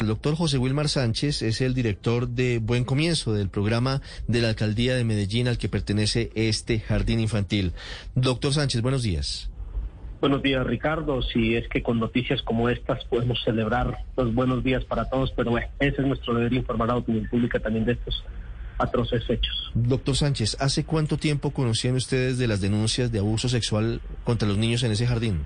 El doctor José Wilmar Sánchez es el director de Buen Comienzo del programa de la Alcaldía de Medellín al que pertenece este jardín infantil. Doctor Sánchez, buenos días. Buenos días, Ricardo. Si es que con noticias como estas podemos celebrar los buenos días para todos, pero bueno, ese es nuestro deber informar a la opinión pública también de estos atroces hechos. Doctor Sánchez, ¿hace cuánto tiempo conocían ustedes de las denuncias de abuso sexual contra los niños en ese jardín?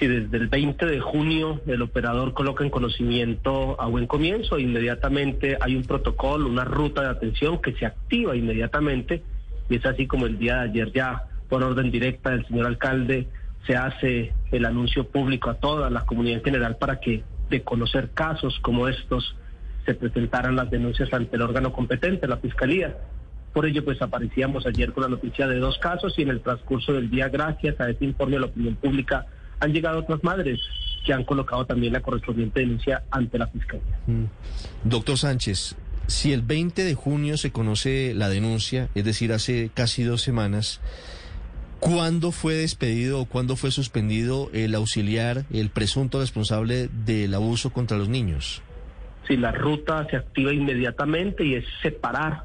Si desde el 20 de junio el operador coloca en conocimiento a buen comienzo, inmediatamente hay un protocolo, una ruta de atención que se activa inmediatamente y es así como el día de ayer ya por orden directa del señor alcalde se hace el anuncio público a toda la comunidad en general para que de conocer casos como estos se presentaran las denuncias ante el órgano competente, la Fiscalía. Por ello, pues aparecíamos ayer con la noticia de dos casos y en el transcurso del día, gracias a ese informe de la opinión pública, han llegado otras madres que han colocado también la correspondiente denuncia ante la Fiscalía. Mm. Doctor Sánchez, si el 20 de junio se conoce la denuncia, es decir, hace casi dos semanas, ¿cuándo fue despedido o cuándo fue suspendido el auxiliar, el presunto responsable del abuso contra los niños? Si la ruta se activa inmediatamente y es separar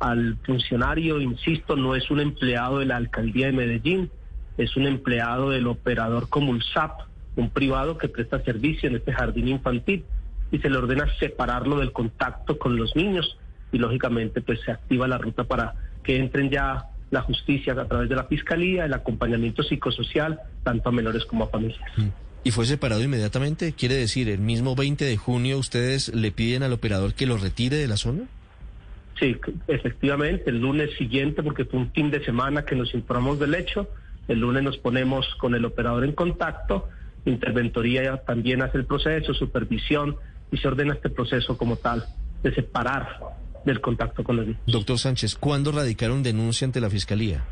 al funcionario, insisto, no es un empleado de la alcaldía de Medellín, es un empleado del operador Comulsap, un privado que presta servicio en este jardín infantil y se le ordena separarlo del contacto con los niños y lógicamente pues se activa la ruta para que entren ya la justicia a través de la fiscalía, el acompañamiento psicosocial tanto a menores como a familias. Mm. ¿Y fue separado inmediatamente? ¿Quiere decir, el mismo 20 de junio ustedes le piden al operador que lo retire de la zona? Sí, efectivamente, el lunes siguiente, porque fue un fin de semana que nos informamos del hecho, el lunes nos ponemos con el operador en contacto, Interventoría también hace el proceso, supervisión y se ordena este proceso como tal, de separar del contacto con el Doctor Sánchez, ¿cuándo radicaron denuncia ante la Fiscalía?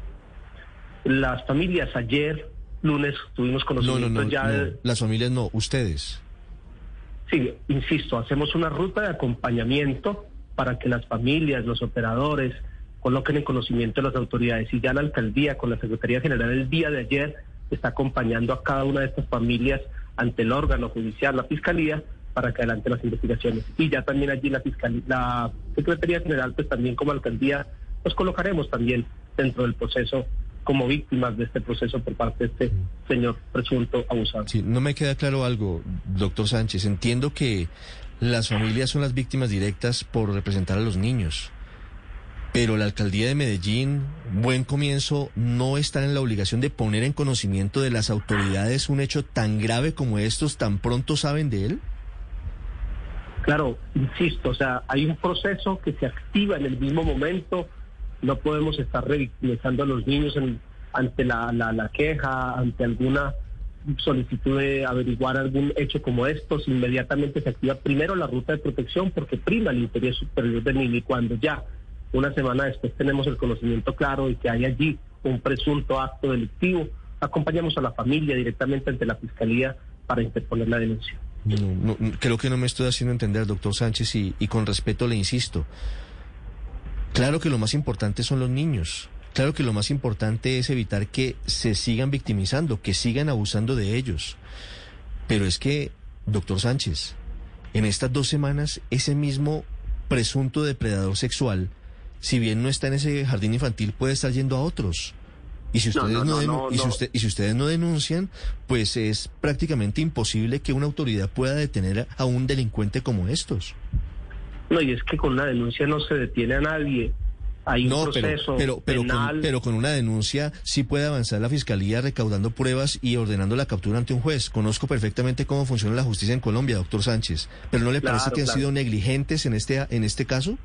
Las familias ayer, lunes, tuvimos conocimiento no, no, no, ya Las familias no, ustedes. Sí, insisto, hacemos una ruta de acompañamiento para que las familias, los operadores, coloquen en conocimiento de las autoridades. Y ya la alcaldía, con la Secretaría General, el día de ayer está acompañando a cada una de estas familias ante el órgano judicial, la Fiscalía, para que adelante las investigaciones. Y ya también allí la, Fiscalía, la Secretaría General, pues también como alcaldía, nos colocaremos también dentro del proceso como víctimas de este proceso por parte de este señor presunto abusador. Sí, no me queda claro algo, doctor Sánchez. Entiendo que las familias son las víctimas directas por representar a los niños. Pero la alcaldía de Medellín, buen comienzo, no está en la obligación de poner en conocimiento de las autoridades un hecho tan grave como estos, tan pronto saben de él. Claro, insisto, o sea, hay un proceso que se activa en el mismo momento. No podemos estar revictimizando a los niños ante la, la queja, ante alguna solicitud de averiguar algún hecho como estos. Inmediatamente se activa primero la ruta de protección porque prima el interés superior del niño y cuando ya una semana después tenemos el conocimiento claro de que hay allí un presunto acto delictivo. Acompañamos a la familia directamente ante la Fiscalía para interponer la denuncia. creo que no me estoy haciendo entender, doctor Sánchez, y, y con respeto le insisto. Claro que lo más importante son los niños. Claro que lo más importante es evitar que se sigan victimizando, que sigan abusando de ellos. Pero es que, doctor Sánchez, en estas dos semanas, ese mismo presunto depredador sexual si bien no está en ese jardín infantil, puede estar yendo a otros. Y si ustedes no, y, si ustedes no denuncian, pues es prácticamente imposible que una autoridad pueda detener a un delincuente como estos. No, y es que con una denuncia no se detiene a nadie. Hay un proceso pero, pero, Con, pero con una denuncia sí puede avanzar la fiscalía recaudando pruebas y ordenando la captura ante un juez. Conozco perfectamente cómo funciona la justicia en Colombia, doctor Sánchez. ¿Pero no le parece que han sido negligentes en este, en este caso?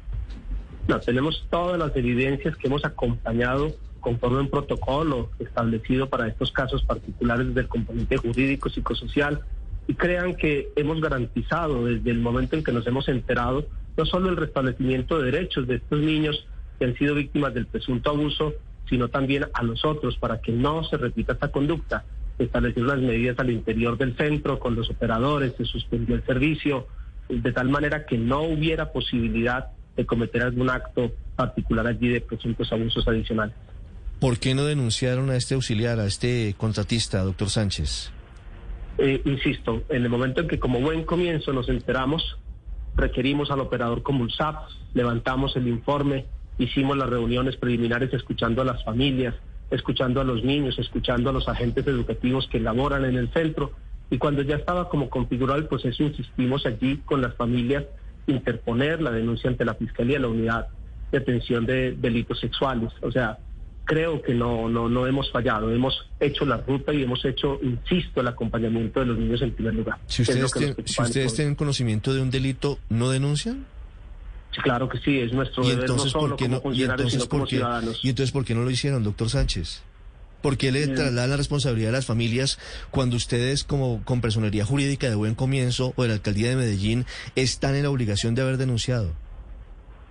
No, tenemos todas las evidencias que hemos acompañado conforme un protocolo establecido para estos casos particulares del componente jurídico, psicosocial, y crean que hemos garantizado desde el momento en que nos hemos enterado no solo el restablecimiento de derechos de estos niños que han sido víctimas del presunto abuso, sino también a nosotros para que no se repita esta conducta. Establecer las medidas al interior del centro con los operadores, se suspendió el servicio, de tal manera que no hubiera posibilidad de cometer algún acto particular allí de presuntos abusos adicionales. ¿Por qué no denunciaron a este auxiliar, a este contratista, doctor Sánchez? Eh, insisto, en el momento en que como buen comienzo nos enteramos, requerimos al operador como ULSAP, levantamos el informe, hicimos las reuniones preliminares escuchando a las familias, escuchando a los niños, escuchando a los agentes educativos que laboran en el centro. Y cuando ya estaba como configurado el proceso, insistimos allí con las familias interponer la denuncia ante la Fiscalía, la unidad de atención de delitos sexuales. O sea, creo que no, no, no hemos fallado, hemos hecho la ruta y hemos hecho, insisto, el acompañamiento de los niños en primer lugar. Si ustedes, si ustedes tienen conocimiento de un delito, ¿no denuncian? Claro que sí, es nuestro ¿Y deber entonces, no solo ¿por qué como y entonces, sino como por qué, ciudadanos. ¿Y entonces por qué no lo hicieron, doctor Sánchez? ¿Por qué le trasladan la responsabilidad a las familias cuando ustedes, como con personería jurídica de buen comienzo o de la alcaldía de Medellín, están en la obligación de haber denunciado?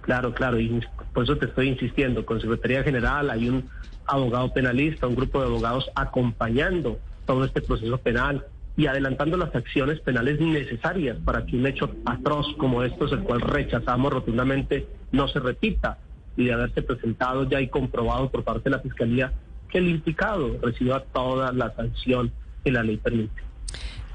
Claro, claro, y por eso te estoy insistiendo. Con Secretaría General hay un abogado penalista, un grupo de abogados acompañando todo este proceso penal y adelantando las acciones penales necesarias para que un hecho atroz como estos, el cual rechazamos rotundamente, no se repita y de haberse presentado ya y comprobado por parte de la Fiscalía el implicado reciba toda la sanción que la ley permite.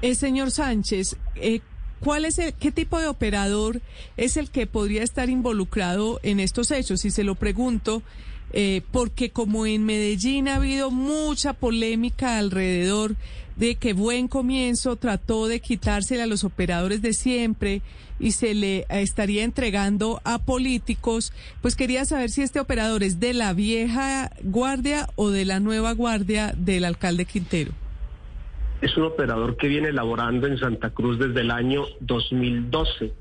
Eh, señor Sánchez, eh, ¿cuál es qué tipo de operador es el que podría estar involucrado en estos hechos? Y se lo pregunto eh, porque como en Medellín ha habido mucha polémica alrededor de que Buen Comienzo trató de quitársele a los operadores de siempre y se le estaría entregando a políticos, pues quería saber si este operador es de la vieja guardia o de la nueva guardia del alcalde Quintero. Es un operador que viene elaborando en Santa Cruz desde el año 2012.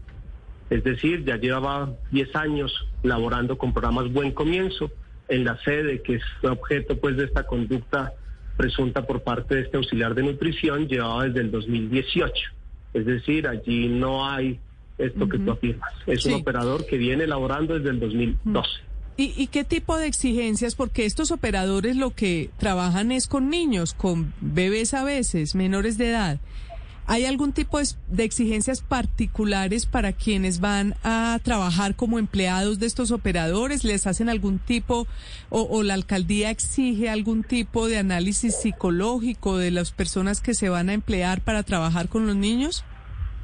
Es decir, ya llevaba 10 años laborando con programas Buen Comienzo en la sede, que es objeto pues de esta conducta presunta por parte de este auxiliar de nutrición, llevaba desde el 2018. Es decir, allí no hay esto que tú afirmas. Es un operador que viene elaborando desde el 2012. ¿Y, ¿Y qué tipo de exigencias? Porque estos operadores lo que trabajan es con niños, con bebés a veces, menores de edad. ¿Hay algún tipo de, exigencias particulares para quienes van a trabajar como empleados de estos operadores? ¿Les hacen algún tipo o, o la alcaldía exige algún tipo de análisis psicológico de las personas que se van a emplear para trabajar con los niños?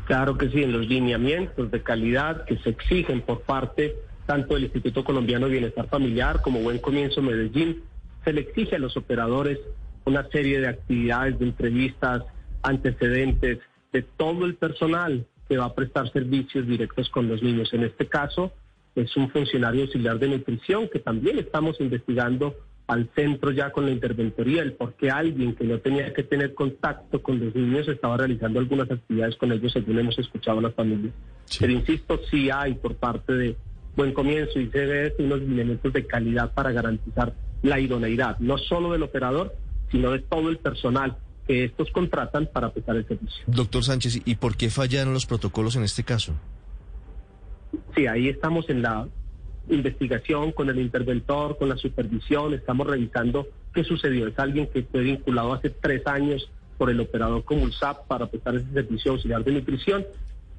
Claro que sí, en los lineamientos de calidad que se exigen por parte tanto del Instituto Colombiano de Bienestar Familiar como Buen Comienzo Medellín, se le exige a los operadores una serie de actividades, de entrevistas, antecedentes de todo el personal que va a prestar servicios directos con los niños. En este caso, es un funcionario auxiliar de nutrición que también estamos investigando al centro ya con la interventoría, el por qué alguien que no tenía que tener contacto con los niños estaba realizando algunas actividades con ellos, según hemos escuchado a las familias. Sí. Pero insisto, sí hay por parte de Buen Comienzo y CBS unos elementos de calidad para garantizar la idoneidad, no solo del operador, sino de todo el personal que estos contratan para prestar el servicio. Doctor Sánchez, ¿y por qué fallaron los protocolos en este caso? Sí, ahí estamos en la investigación con el interventor, con la supervisión, estamos revisando qué sucedió. Es alguien que fue vinculado hace tres años por el operador Comulsap para prestar ese servicio auxiliar de nutrición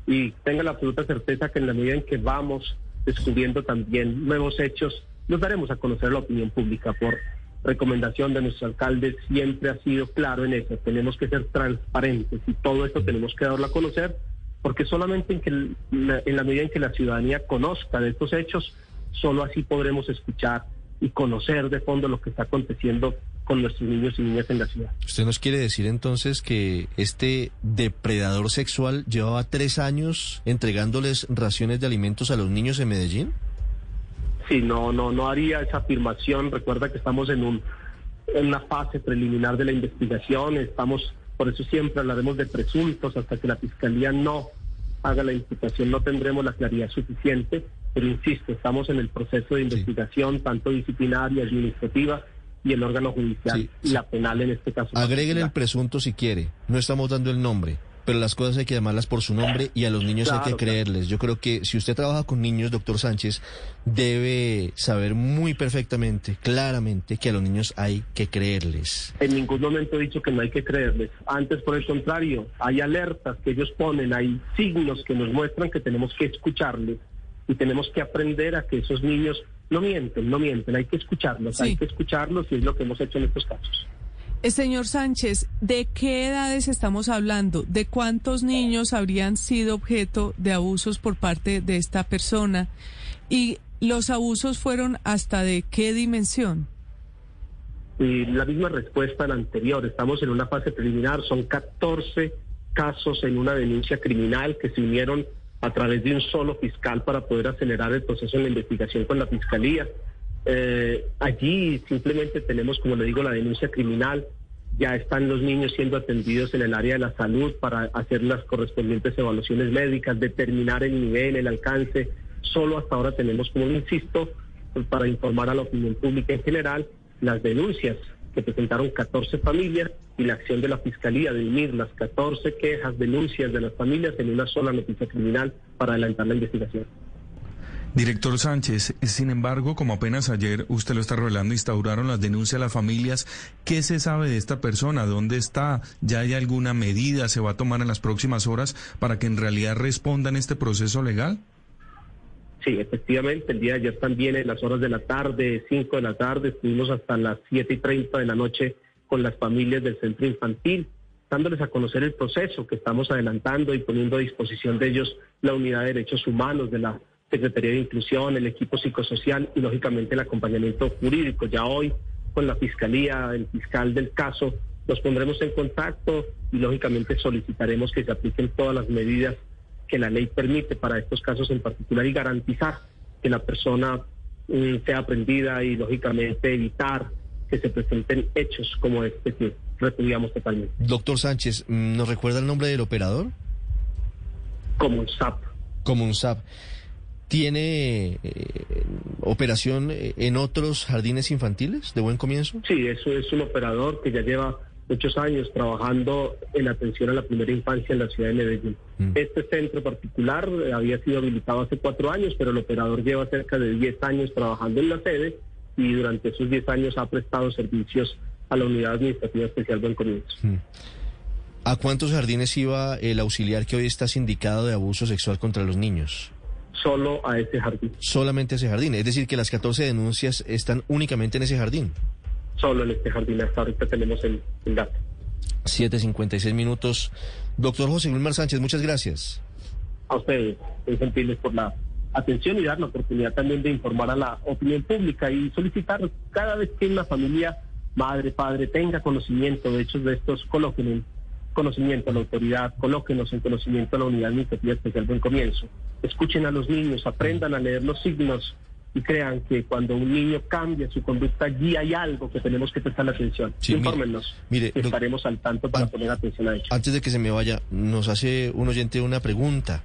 y tenga la absoluta certeza que en la medida en que vamos descubriendo también nuevos hechos, nos daremos a conocer a la opinión pública por recomendación de nuestro alcalde siempre ha sido claro en eso. Tenemos que ser transparentes y todo esto tenemos que darlo a conocer porque solamente en, que, en la medida en que la ciudadanía conozca de estos hechos, solo así podremos escuchar y conocer de fondo lo que está aconteciendo con nuestros niños y niñas en la ciudad. ¿Usted nos quiere decir entonces que este depredador sexual llevaba tres años entregándoles raciones de alimentos a los niños en Medellín? Sí, no, no, no haría esa afirmación. Recuerda que estamos en un en una fase preliminar de la investigación. Estamos, por eso siempre hablaremos de presuntos hasta que la fiscalía no haga la imputación, no tendremos la claridad suficiente. Pero insisto, estamos en el proceso de investigación, tanto disciplinaria, administrativa y el órgano judicial Sí, y sí. la penal en este caso. Agréguele el presunto si quiere. No estamos dando el nombre, pero las cosas hay que llamarlas por su nombre y a los niños hay que claro. creerles. Yo creo que si usted trabaja con niños, doctor Sánchez, debe saber muy perfectamente, claramente, que a los niños hay que creerles. En ningún momento he dicho que no hay que creerles. Antes, por el contrario, hay alertas que ellos ponen, hay signos que nos muestran que tenemos que escucharles y tenemos que aprender a que esos niños no mienten, no mienten, hay que escucharlos, Sí. hay que escucharlos y es lo que hemos hecho en estos casos. Eh, señor Sánchez, ¿de qué edades estamos hablando? ¿De cuántos niños habrían sido objeto de abusos por parte de esta persona? ¿Y los abusos fueron hasta de qué dimensión? La misma respuesta a la anterior. Estamos en una fase preliminar. Son 14 casos en una denuncia criminal que se unieron a través de un solo fiscal para poder acelerar el proceso en la investigación con la fiscalía. Eh, allí simplemente tenemos, como le digo, la denuncia criminal. Ya están los niños siendo atendidos en el área de la salud para hacer las correspondientes evaluaciones médicas, determinar el nivel, el alcance. Solo hasta ahora tenemos, como insisto, para informar a la opinión pública en general, las denuncias que presentaron 14 familias y la acción de la Fiscalía de unir las 14 quejas, denuncias de las familias en una sola noticia criminal para adelantar la investigación. Director Sánchez, sin embargo, como apenas ayer usted lo está revelando, instauraron las denuncias a las familias. ¿Qué se sabe de esta persona? ¿Dónde está? ¿Ya hay alguna medida se va a tomar en las próximas horas para que en realidad respondan este proceso legal? Sí, efectivamente, el día de ayer también en las horas de la tarde, 5 de la tarde, estuvimos hasta las 7 y 30 de la noche con las familias del centro infantil, dándoles a conocer el proceso que estamos adelantando y poniendo a disposición de ellos la unidad de derechos humanos de la Secretaría de Inclusión, el equipo psicosocial y lógicamente el acompañamiento jurídico. Ya hoy con la Fiscalía, el fiscal del caso, nos pondremos en contacto y lógicamente solicitaremos que se apliquen todas las medidas que la ley permite para estos casos en particular y garantizar que la persona mm, sea aprendida y lógicamente evitar que se presenten hechos como este que repudiamos totalmente. Doctor Sánchez, mm, ¿nos recuerda el nombre del operador? Como un SAP. Como un SAP. ¿Tiene eh, operación en otros jardines infantiles de buen comienzo? Sí, eso es un operador que ya lleva muchos años trabajando en atención a la primera infancia en la ciudad de Medellín. Mm. Este centro particular eh, había sido habilitado hace cuatro años, pero el operador lleva cerca de diez años trabajando en la sede y durante esos diez años ha prestado servicios a la Unidad Administrativa Especial Buen Comienzo. Mm. ¿A cuántos jardines iba el auxiliar que hoy está sindicado de abuso sexual contra los niños? Solo a ese jardín. Solamente a ese jardín. Es decir, que las 14 denuncias están únicamente en ese jardín solo en este jardín. Hasta ahorita tenemos el, el dato. 7.56 minutos. Doctor José Luis Sánchez, muchas gracias. A ustedes, muy gentiles por la atención y dar la oportunidad también de informar a la opinión pública y solicitar cada vez que una familia, madre, padre, tenga conocimiento de hechos de estos, colóquenos conocimiento a la autoridad, colóquenos en conocimiento a la unidad administrativa especial buen comienzo. Escuchen a los niños, aprendan a leer los signos y crean que cuando un niño cambia su conducta, allí hay algo que tenemos que prestar atención. Sí, Infórmenos. Mire, estaremos al tanto para poner atención a ello. Antes de que se me vaya, nos hace un oyente una pregunta.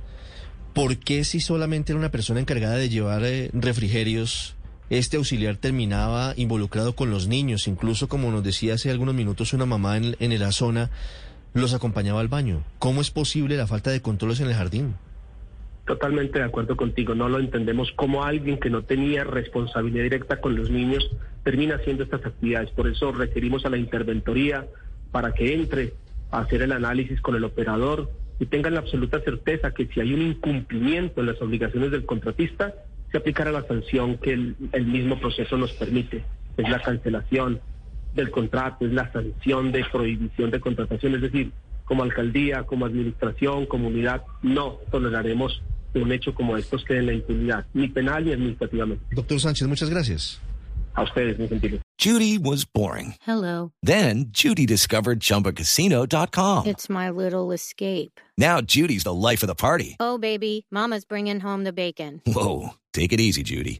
¿Por qué si solamente era una persona encargada de llevar eh, refrigerios, este auxiliar terminaba involucrado con los niños? Incluso, como nos decía hace algunos minutos una mamá en, en la zona, los acompañaba al baño. ¿Cómo es posible la falta de controles en el jardín? Totalmente de acuerdo contigo, no lo entendemos como alguien que no tenía responsabilidad directa con los niños termina haciendo estas actividades. Por eso requerimos a la interventoría para que entre a hacer el análisis con el operador y tengan la absoluta certeza que si hay un incumplimiento en las obligaciones del contratista, se aplicará la sanción que el, el mismo proceso nos permite. Es la cancelación del contrato, es la sanción de prohibición de contratación. Es decir, como alcaldía, como administración, comunidad, no toleraremos un hecho como estos quede en la impunidad, ni penal ni administrativamente. Doctor Sánchez, muchas gracias. A ustedes, muy gentiles. Judy was boring. Hello. Then Judy discovered ChumbaCasino.com. It's my little escape. Now Judy's the life of the party. Oh, baby, mama's bringing home the bacon. Whoa, take it easy, Judy.